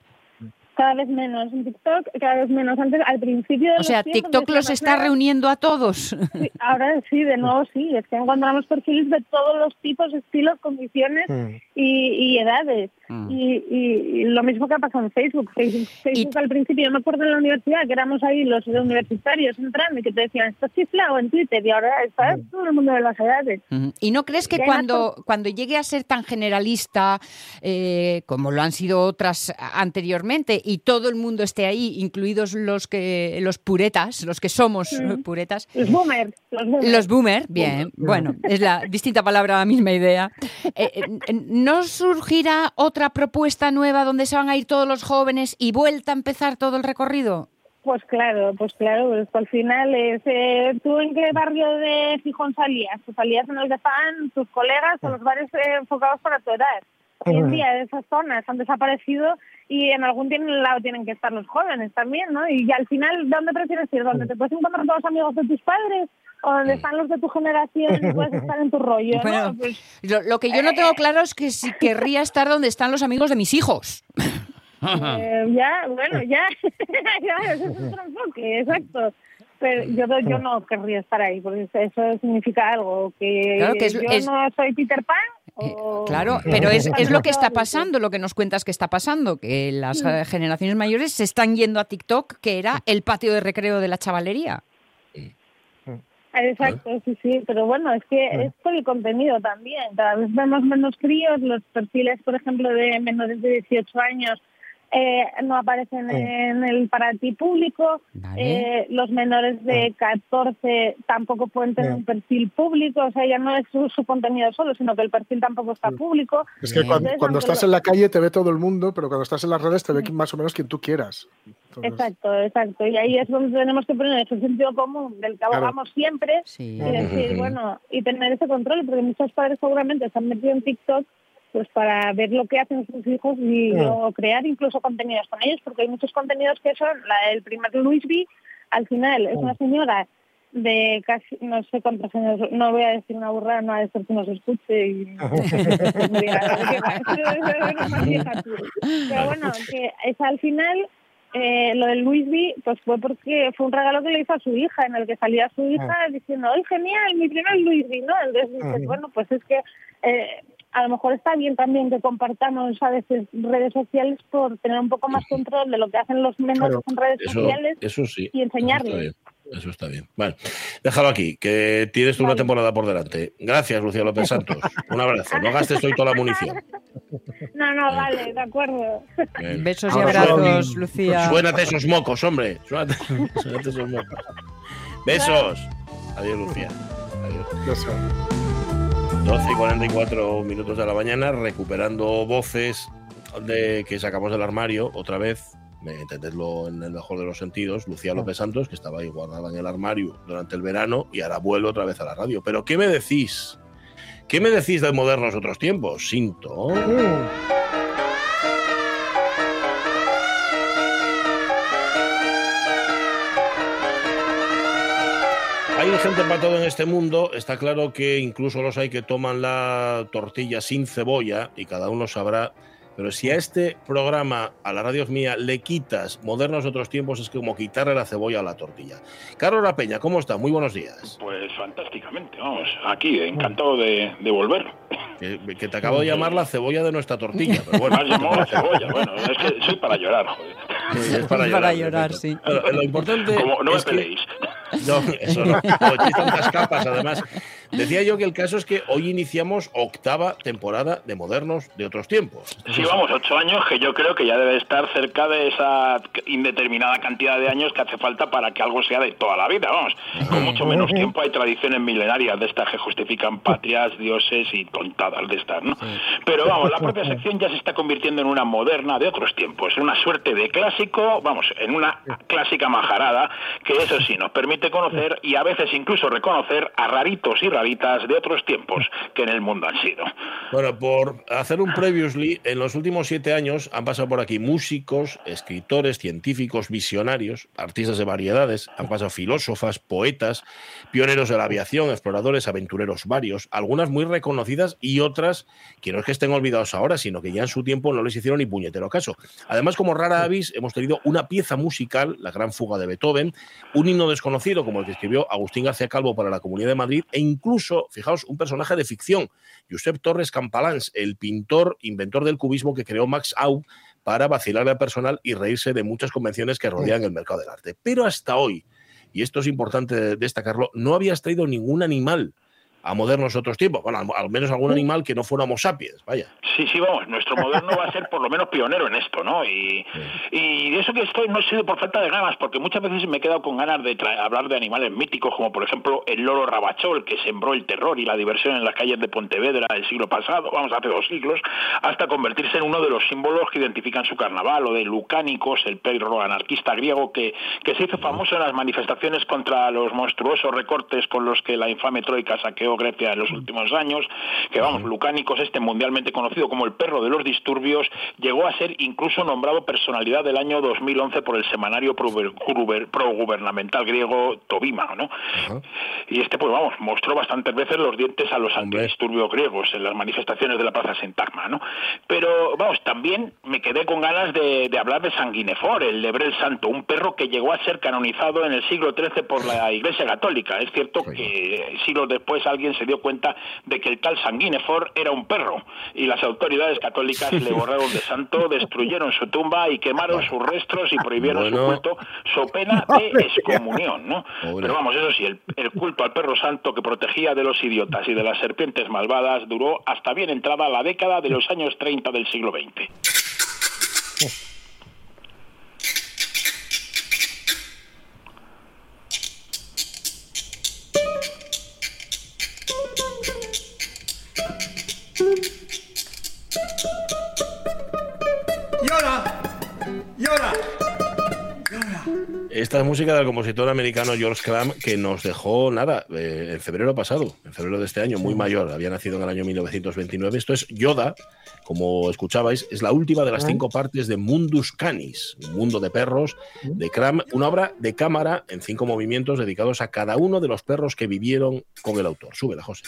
Cada vez menos en TikTok, cada vez menos. Antes, al principio. de O sea, tiempos TikTok los "Pues está nada". reuniendo a todos. Sí, ahora sí, de nuevo sí. Es que encontramos perfiles de todos los tipos, estilos, condiciones Mm. y, y edades. Mm. Y, y- y lo mismo que ha pasado en Facebook. Facebook, Facebook al principio, yo me acuerdo en la universidad que éramos ahí los universitarios entrando y que te decían, estás chiflado en Twitter y ahora está todo el mundo de las edades. ¿Y no crees que cuando, cuando llegue a ser tan generalista eh, como lo han sido otras anteriormente y todo el mundo esté ahí, incluidos los que los puretas, los que somos eh, puretas, Los boomers. Los boomers. los boomer, bien, bueno, es la distinta palabra, la misma idea. Eh, eh, ¿No surgirá otra propuesta nueva donde se van a ir todos los jóvenes y vuelta a empezar todo el recorrido? Pues claro, pues claro, pues al final es, eh, ¿tú en qué barrio de Gijón salías? Pues salías en el de Fan, tus colegas o los bares enfocados para tu edad. Hoy en día esas zonas han desaparecido y en algún lado tienen que estar los jóvenes también, ¿no? Y al final, ¿dónde prefieres ir? ¿Dónde te puedes encontrar todos los amigos de tus padres? ¿O donde están los de tu generación y puedes estar en tu rollo? Pues, Lo, lo que yo no tengo claro es que si querría estar donde están los amigos de mis hijos. Eh, ya, bueno, ya, ya, ese es otro enfoque, exacto. Pero yo, yo no querría estar ahí, porque eso significa algo, que, Claro que es- yo es- no soy Peter Pan. Eh, o- claro, pero es, es lo que está pasando, lo que nos cuentas que está pasando, que las eh, generaciones mayores se están yendo a TikTok, que era el patio de recreo de la chavalería. Exacto, sí, sí, pero bueno, es que es por el contenido también. Cada vez vemos menos críos, los perfiles, por ejemplo, de menores de 18 años eh, no aparecen en el para ti público. Vale. Eh, los menores de 14 tampoco pueden tener un perfil público, o sea, ya no es su, su contenido solo, sino que el perfil tampoco está público. Es que Bien. cuando, estás en la calle te ve todo el mundo, pero cuando estás en las redes te ve más o menos quien tú quieras. Entonces, Exacto, exacto. Y ahí es donde tenemos que poner ese sentido común del que Claro. abogamos siempre Sí. y decir, bueno, y tener ese control, porque muchos padres seguramente se han metido en TikTok pues para ver lo que hacen sus hijos y o crear incluso contenidos con ellos, porque hay muchos contenidos que son, la del primer Luis B, al final es una señora de casi, no sé cuántos años, no voy a decir una burrada, no a decir que nos escuche y me diga, "Qué va, eres más vieja tú". Pero bueno, que es al final eh, lo del Luis B, pues fue porque fue un regalo que le hizo a su hija, en el que salía su hija diciendo, ¡ay, genial, mi primer Luis B! ¿no? Entonces dices, bueno, pues es que eh, a lo mejor está bien también que compartamos a veces redes sociales por tener un poco más control de lo que hacen los menores Claro. en redes Eso, sociales eso sí. y enseñarles. Eso está bien. Eso está bien. Vale, déjalo aquí, que tienes tú una temporada por delante. Gracias, Lucía López Santos. Un abrazo. No gastes hoy toda la munición. No, no, vale, de acuerdo. Bien. Besos y abrazos, Lucía. Suénate esos mocos, hombre. Suénate, suénate esos mocos. Besos. Adiós, Lucía. Adiós. 12 y 44 minutos de la mañana, recuperando voces de que sacamos del armario otra vez. Me entendedlo en el mejor de los sentidos. Lucía López Santos, que estaba ahí guardada en el armario durante el verano y ahora vuelve otra vez a la radio. Pero, ¿qué me decís? ¿Qué me decís de modernos otros tiempos? Sinto. Hay gente para todo en este mundo. Está claro que incluso los hay que toman la tortilla sin cebolla y cada uno sabrá Pero si a este programa, a la radio mía, le quitas modernos de otros tiempos, es como quitarle la cebolla a la tortilla. Carlos La Peña, ¿cómo está? Muy buenos días. Pues fantásticamente, vamos, aquí, encantado de, de volver. Que, que te acabo de llamar la cebolla de nuestra tortilla. Pero bueno, Me has llamado la cebolla, bueno, es que soy para llorar, joder. es para llorar. Para llorar, sí. Lo, lo importante Como no me es que- peleéis. No, eso no. Hay tantas capas, además. Decía yo que el caso es que hoy iniciamos octava temporada de Modernos de otros tiempos. Sí, vamos, ocho años que yo creo que ya debe estar cerca de esa indeterminada cantidad de años que hace falta para que algo sea de toda la vida, vamos. Con mucho menos tiempo hay tradiciones milenarias de estas que justifican patrias, dioses y tontadas de estas, ¿no? Pero vamos, la propia sección ya se está convirtiendo en una moderna de otros tiempos, en una suerte de clásico, vamos, en una clásica majarada que eso sí nos permite conocer y a veces incluso reconocer a raritos y raritas de otros tiempos que en el mundo han sido. Bueno, por hacer un previously, en los últimos siete años han pasado por aquí músicos, escritores, científicos, visionarios, artistas de variedades, han pasado filósofas, poetas, pioneros de la aviación, exploradores, aventureros varios, algunas muy reconocidas y otras que no es que estén olvidados ahora, sino que ya en su tiempo no les hicieron ni puñetero caso. Además, como rara avis, hemos tenido una pieza musical, la gran fuga de Beethoven, un himno desconocido como el que escribió Agustín García Calvo para la Comunidad de Madrid e incluso, fijaos, un personaje de ficción, Josep Torres Campalans, el pintor, inventor del cubismo que creó Max Aub para vacilar al personal y reírse de muchas convenciones que rodean el mercado del arte. Pero hasta hoy, y esto es importante destacarlo, no habías traído ningún animal a modernos otros tiempos. Bueno, al, al menos algún animal que no fuera Homo sapiens, vaya. Sí, sí, vamos, nuestro moderno va a ser por lo menos pionero en esto, ¿no? Y, y de eso que estoy no ha sido por falta de ganas, porque muchas veces me he quedado con ganas de hablar de animales míticos, como por ejemplo el loro rabachol, que sembró el terror y la diversión en las calles de Pontevedra el siglo pasado, vamos, hace dos siglos, hasta convertirse en uno de los símbolos que identifican su carnaval, o de Lucánicos, el perro anarquista griego, que, que se hizo famoso en las manifestaciones contra los monstruosos recortes con los que la infame troika saqueó Grecia en los últimos años, que vamos, Lucánicos, este mundialmente conocido como el perro de los disturbios, llegó a ser incluso nombrado personalidad del año 2011 por el semanario progubernamental griego Tobima, ¿no? Y este, pues vamos, mostró bastantes veces los dientes a los antidisturbios griegos en las manifestaciones de la Plaza Sintagma, ¿no? Pero, vamos, también me quedé con ganas de, de hablar de Sanguinefor, el Lebrel Santo, un perro que llegó a ser canonizado en el siglo XIII por la Iglesia Católica. Es cierto que siglos después alguien se dio cuenta de que el tal Sanguinefor era un perro y las autoridades católicas le borraron de santo, destruyeron su tumba y quemaron sus restos y prohibieron Bueno. su culto, so pena de excomunión, ¿no? Pero vamos, eso sí, el, el culto al perro santo que protegía de los idiotas y de las serpientes malvadas duró hasta bien entrada la década de los años 30 del siglo XX. Esta es música del compositor americano George Cram que nos dejó, nada, eh, en febrero pasado, en febrero de este año, muy mayor, había nacido en el año 1929. Esto es Yoda, como escuchabais, es la última de las cinco partes de Mundus Canis, un mundo de perros de Cram, una obra de cámara en cinco movimientos dedicados a cada uno de los perros que vivieron con el autor. Súbela, José.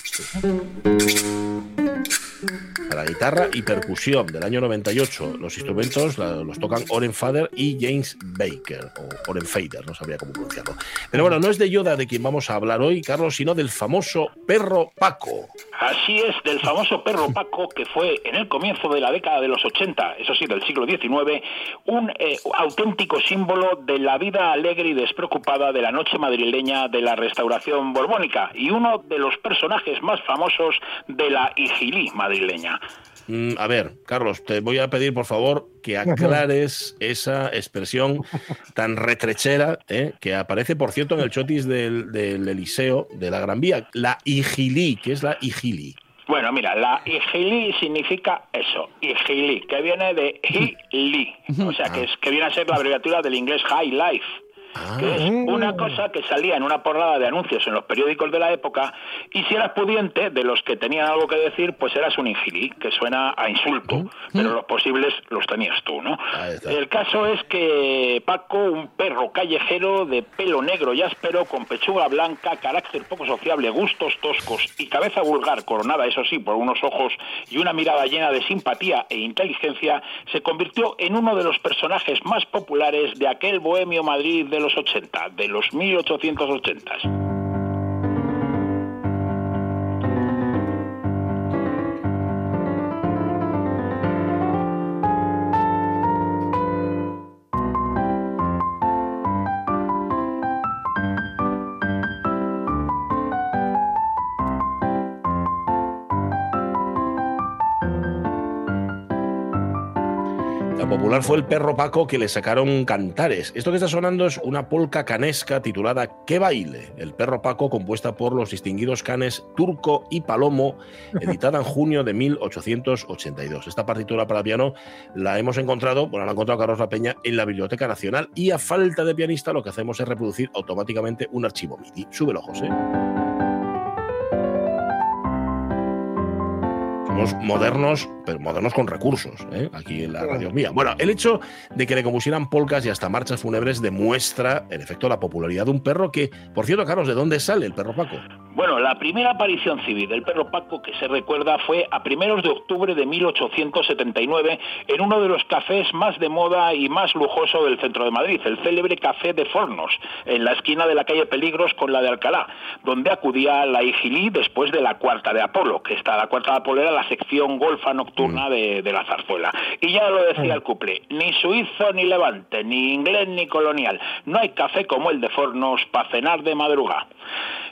Para guitarra y percusión del año 98. Los instrumentos los tocan Oren Fader y James Baker, o Oren Fader, no sabría cómo pronunciarlo. Pero bueno, no es de Yoda de quien vamos a hablar hoy, Carlos, sino del famoso perro Paco. Así es, del famoso perro Paco, que fue en el comienzo de la década de los 80, eso sí, del siglo XIX, un eh, auténtico símbolo de la vida alegre y despreocupada de la noche madrileña de la restauración borbónica y uno de los personajes más famosos de la Igilí madrileña. Mm, a ver, Carlos, te voy a pedir por favor que aclares esa expresión tan retrechera ¿eh? que aparece, por cierto, en el chotis del, del Eliseo de la Gran Vía. La Igilí, que es la Igilí. Bueno, mira, la Igilí significa eso, Igilí, que viene de Hili, o sea, que, es, que viene a ser la abreviatura del inglés High Life. Que es una cosa que salía en una porrada de anuncios en los periódicos de la época y si eras pudiente, de los que tenían algo que decir, pues eras un infilí, que suena a insulto, pero los posibles los tenías tú, ¿no? El caso es que Paco, un perro callejero de pelo negro y áspero, con pechuga blanca, carácter poco sociable, gustos toscos y cabeza vulgar, coronada, eso sí, por unos ojos y una mirada llena de simpatía e inteligencia, se convirtió en uno de los personajes más populares de aquel bohemio Madrid de los 80, de los 1880. Popular fue el perro Paco que le sacaron cantares. Esto que está sonando es una polca canesca titulada ¿Qué baile? El perro Paco, compuesta por los distinguidos canes Turco y Palomo, editada en junio de 1882. Esta partitura para piano la hemos encontrado, bueno, la ha encontrado Carlos La Peña en la Biblioteca Nacional y a falta de pianista lo que hacemos es reproducir automáticamente un archivo MIDI. Súbelo, José. Somos modernos, pero modernos con recursos, ¿eh? aquí en la radio mía. Bueno, el hecho de que le compusieran polcas y hasta marchas fúnebres demuestra, en efecto, la popularidad de un perro que, por cierto, Carlos, ¿de dónde sale el perro Paco? Bueno, la primera aparición civil del perro Paco que se recuerda fue a primeros de octubre de 1879 en uno de los cafés más de moda y más lujoso del centro de Madrid, el célebre Café de Fornos, en la esquina de la calle Peligros con la de Alcalá, donde acudía la Igilí después de la Cuarta de Apolo, que está la Cuarta de Apolo era la sección golfa nocturna de, de la zarzuela. Y ya lo decía el cuplé, ni suizo ni levante, ni inglés ni colonial, no hay café como el de Fornos para cenar de madrugada.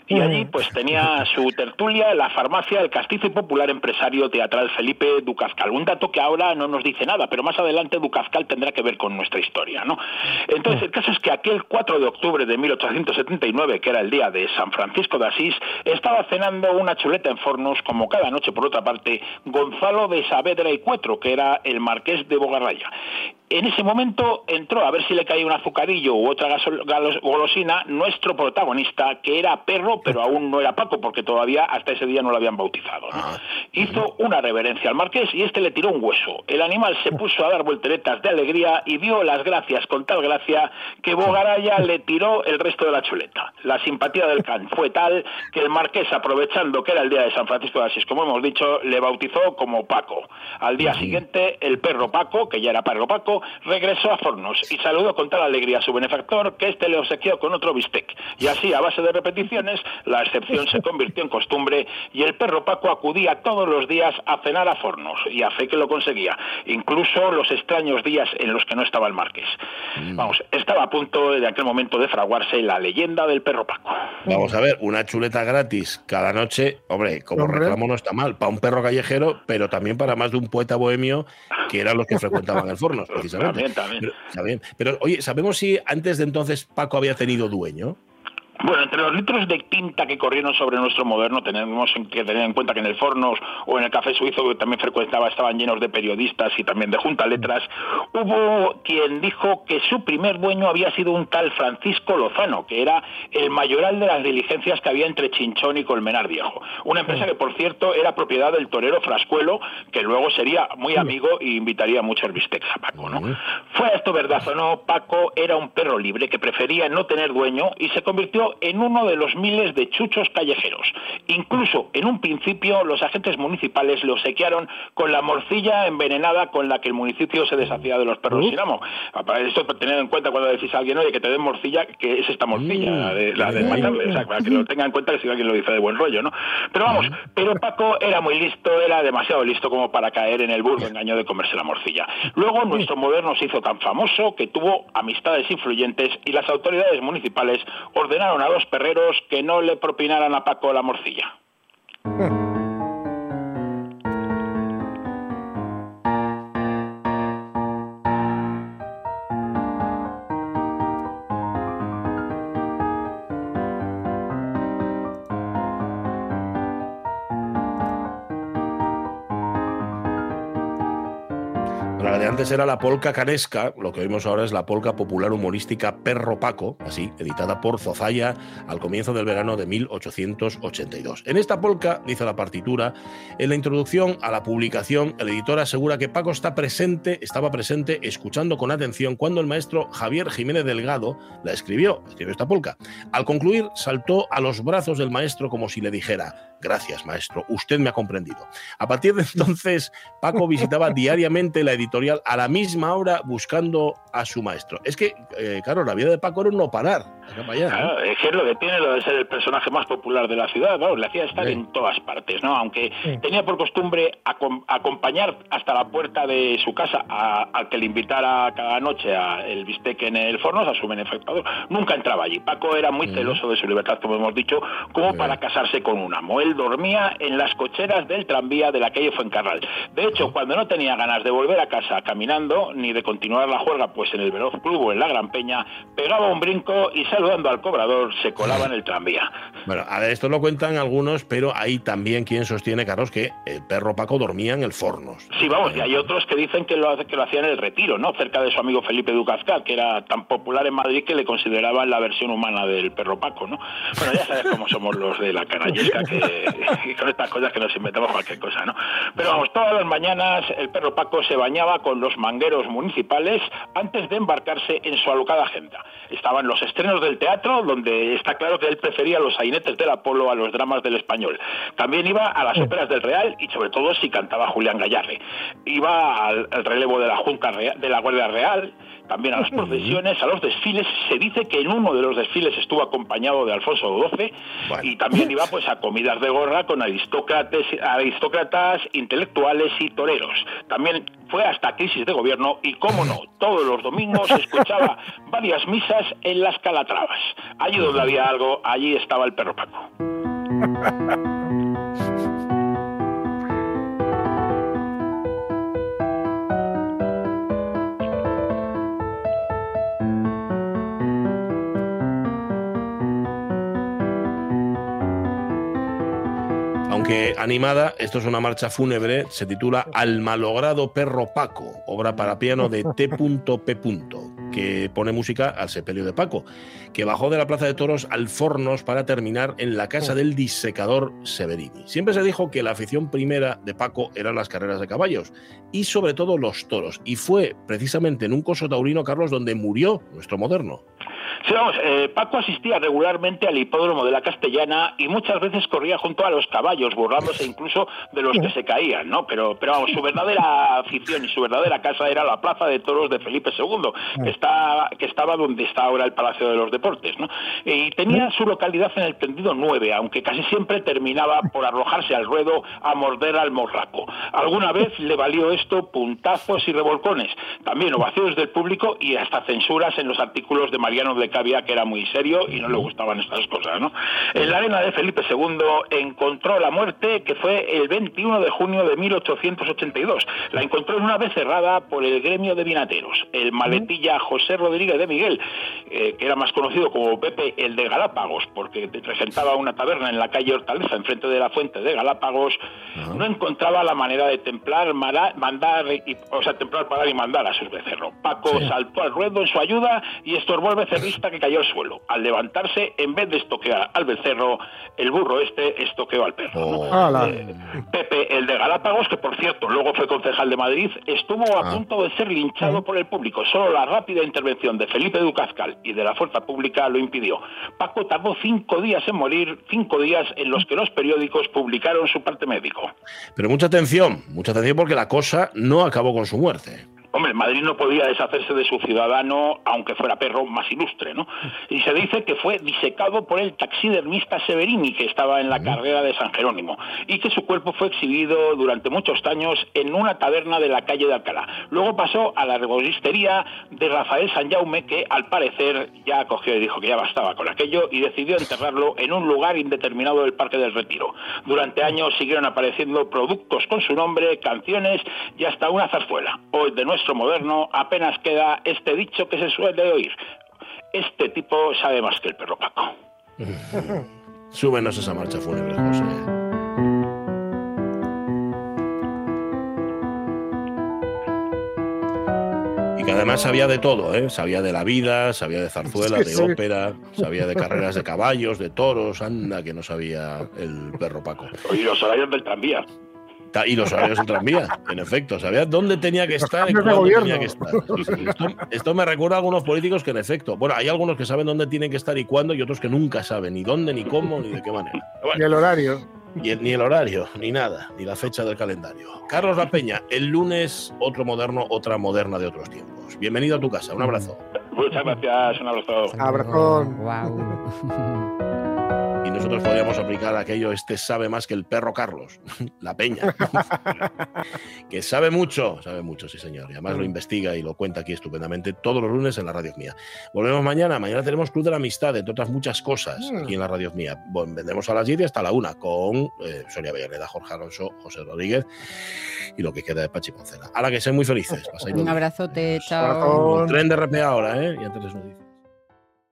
Y allí pues tenía su tertulia la farmacia El Castizo y Popular Empresario Teatral Felipe Ducascal. Un dato que ahora no nos dice nada, pero más adelante Ducascal tendrá que ver con nuestra historia, ¿no? Entonces el caso es que aquel 4 de octubre de 1879, que era el día de San Francisco de Asís, estaba cenando una chuleta en Fornos, como cada noche por otra parte, Gonzalo de Saavedra y Cuetro, que era el marqués de Bogarraya. En ese momento entró a ver si le caía un azucarillo u otra golosina nuestro protagonista, que era perro, pero aún no era Paco, porque todavía hasta ese día no lo habían bautizado. ¿no? Hizo una reverencia al marqués y este le tiró un hueso. El animal se puso a dar volteretas de alegría y dio las gracias con tal gracia que Bogaraya le tiró el resto de la chuleta. La simpatía del can fue tal que el marqués, aprovechando que era el día de San Francisco de Asís, como hemos dicho, le bautizó como Paco. Al día siguiente, el perro Paco, que ya era perro Paco, regresó a Fornos y saludó con tal alegría a su benefactor que éste le obsequió con otro bistec. Y así, a base de repeticiones, la excepción se convirtió en costumbre y el perro Paco acudía todos los días a cenar a Fornos y a fe que lo conseguía, incluso los extraños días en los que no estaba el marqués. Vamos, estaba a punto de aquel momento de fraguarse la leyenda del perro Paco. Vamos a ver, una chuleta gratis cada noche, hombre, como Hombre. reclamo no está mal, para un perro callejero, pero también para más de un poeta bohemio que eran los que frecuentaban el Fornos, precisamente. También, también. Pero, está bien. Pero, oye, ¿sabemos si antes de entonces Paco había tenido dueño? Bueno, entre los litros de tinta que corrieron sobre nuestro moderno, tenemos que tener en cuenta que en el Fornos o en el Café Suizo, que también frecuentaba, estaban llenos de periodistas y también de junta letras, hubo quien dijo que su primer dueño había sido un tal Francisco Lozano, que era el mayoral de las diligencias que había entre Chinchón y Colmenar Viejo. Una empresa que, por cierto, era propiedad del torero Frascuelo, que luego sería muy amigo y invitaría mucho el bistec a Paco, ¿no? Fue esto verdad o no, Paco era un perro libre que prefería no tener dueño y se convirtió en uno de los miles de chuchos callejeros. Incluso en un principio los agentes municipales le obsequiaron con la morcilla envenenada con la que el municipio se deshacía de los perros sin amo. Para esto es tener en cuenta cuando decís a alguien, oye, que te den morcilla, que es esta morcilla, la de, la de matarle, o sea, para que lo tenga en cuenta que si alguien lo dice de buen rollo, ¿no? Pero vamos, pero Paco era muy listo, era demasiado listo como para caer en el burdo engaño de comerse la morcilla. Luego nuestro moderno se hizo tan famoso que tuvo amistades influyentes y las autoridades municipales ordenaron a los perreros que no le propinaran a Paco la morcilla. antes era la polca canesca, lo que oímos ahora es la polca popular humorística Perro Paco, así, editada por Zozaya al comienzo del verano de 1882. En esta polca, dice la partitura, en la introducción a la publicación, el editor asegura que Paco está presente, estaba presente, escuchando con atención cuando el maestro Javier Jiménez Delgado la escribió, escribió esta polca. Al concluir, saltó a los brazos del maestro como si le dijera, Gracias, maestro. Usted me ha comprendido. A partir de entonces, Paco visitaba diariamente la editorial a la misma hora buscando a su maestro. Es que, eh, claro, la vida de Paco era un no parar. Claro, es que es lo que tiene lo de ser el personaje más popular de la ciudad, ¿no? Le hacía estar Sí. en todas partes, ¿no? Aunque tenía por costumbre acom- acompañar hasta la puerta de su casa a- al que le invitara cada noche a el bistec en el forno, a su benefactor, nunca entraba allí. Paco era muy celoso de su libertad, como hemos dicho, como para casarse con un amo. Él dormía en las cocheras del tranvía de la calle Fuencarral. De hecho, cuando no tenía ganas de volver a casa caminando, ni de continuar la juerga, pues en el Veloz Club o en la Gran Peña, pegaba un brinco y saludando al cobrador se colaba en el tranvía. Bueno, a ver, esto lo cuentan algunos, pero hay también quien sostiene, Carlos, que el perro Paco dormía en el Fornos. Sí, vamos, y hay otros que dicen que lo, que lo hacía en el retiro, ¿no? Cerca de su amigo Felipe Ducazcal, que era tan popular en Madrid que le consideraban la versión humana del perro Paco, ¿no? Bueno, ya sabes cómo somos los de la canallesca, que, con estas cosas que nos inventamos cualquier cosa, ¿no? Pero vamos, todas las mañanas el perro Paco se bañaba con los mangueros municipales antes de embarcarse en su alocada agenda. Estaban los estrenos del teatro, donde está claro que él prefería los sainetes del Apolo a los dramas del español. También iba a las óperas del Real y sobre todo si cantaba Julián Gallarre. Iba al, al relevo de la Junta Real- de la Guardia Real, también a las procesiones, a los desfiles. Se dice que en uno de los desfiles estuvo acompañado de Alfonso XII y también iba pues a comidas de gorra con aristócratas, aristócratas, intelectuales y toreros. También fue hasta crisis de gobierno y, cómo no, todos los domingos escuchaba varias misas en las Calatravas. Allí donde había algo, allí estaba el perro Paco. Aunque animada, esto es una marcha fúnebre, se titula Al malogrado perro Paco, obra para piano de T.P. que pone música al sepelio de Paco, que bajó de la Plaza de Toros al Fornos para terminar en la casa del disecador Severini. Siempre se dijo que la afición primera de Paco eran las carreras de caballos y sobre todo los toros, y fue precisamente en un coso taurino, Carlos, donde murió nuestro moderno. Sí, vamos, eh, Paco asistía regularmente al hipódromo de la Castellana y muchas veces corría junto a los caballos, burlándose incluso de los que se caían, ¿no? Pero, pero vamos, su verdadera afición y su verdadera casa era la Plaza de Toros de Felipe II, que, está, que estaba donde está ahora el Palacio de los Deportes, ¿no? Y tenía su localidad en el tendido 9, aunque casi siempre terminaba por arrojarse al ruedo a morder al morraco. Alguna vez le valió esto puntazos y revolcones, también ovaciones del público y hasta censuras en los artículos de Mariano de Cavia, que era muy serio y no le gustaban estas cosas, ¿no? En la arena de Felipe II encontró la muerte, que fue el 21 de junio de 1882. La encontró en una vez cerrada por el gremio de vinateros. El maletilla José Rodríguez de Miguel, eh, que era más conocido como Pepe el de Galápagos, porque regentaba una taberna en la calle Hortaleza, enfrente de la fuente de Galápagos, no encontraba la manera de templar, mara- mandar, y- o sea, templar, parar y mandar a sus becerros. Paco saltó al ruedo en su ayuda y estorbó al que cayó al suelo. Al levantarse, en vez de estoquear al becerro, el burro este estoqueó al perro. ¿no? ¡Hala! Pepe, el de Galápagos, que por cierto luego fue concejal de Madrid, estuvo a punto de ser linchado por el público. Solo la rápida intervención de Felipe Ducazcal y de la fuerza pública lo impidió. Paco tardó cinco días en morir, cinco días en los que los periódicos publicaron su parte médico. Pero mucha atención, mucha atención porque la cosa no acabó con su muerte. Hombre, Madrid no podía deshacerse de su ciudadano, aunque fuera perro más ilustre, ¿no? Y se dice que fue disecado por el taxidermista Severini, que estaba en la carrera de San Jerónimo, y que su cuerpo fue exhibido durante muchos años en una taberna de la calle de Alcalá. Luego pasó a la regoristería de Rafael San Jaume, que al parecer ya cogió y dijo que ya bastaba con aquello, y decidió enterrarlo en un lugar indeterminado del Parque del Retiro. Durante años siguieron apareciendo productos con su nombre, canciones y hasta una zarzuela. Hoy de nuestro moderno apenas queda este dicho que se suele oír. Este tipo sabe más que el perro Paco. Súbenos esa marcha fúnebre, José. que además sabía de todo, ¿eh? Sabía de la vida, sabía de zarzuela, Sí, de sí. ópera, sabía de carreras de caballos, de toros, anda que no sabía el perro Paco. Y los horarios del tranvía. Y los horarios del tranvía, en efecto, sabía dónde tenía que Los estar y cuándo gobierno. tenía que estar. Esto, esto me recuerda a algunos políticos que, en efecto, bueno, hay algunos que saben dónde tienen que estar y cuándo, y otros que nunca saben ni dónde, ni cómo, ni de qué manera. Pero Y bueno, el horario. y el- ni el horario, ni nada, ni la fecha del calendario. Carlos La Peña, el lunes, otro moderno, otra moderna de otros tiempos. Bienvenido a tu casa, un abrazo. Muchas gracias, un abrazo. Abrazón. Wow. Y nosotros podríamos aplicar aquello, este sabe más que el perro Carlos, la peña. que sabe mucho, sabe mucho, sí señor. Y además lo investiga y lo cuenta aquí estupendamente todos los lunes en la radio mía. Volvemos mañana, mañana tenemos Club de la Amistad, entre otras muchas cosas, aquí en la radio mía. Bueno, vendremos a las 10 y hasta la 1 con eh, Sonia Villaneda, Jorge Alonso, José Rodríguez y lo que queda de Pachi Poncela. A la que sean muy felices. Un abrazote, chao. Abrazón. Tren de RPA ahora, ¿eh? Y antes les noticias.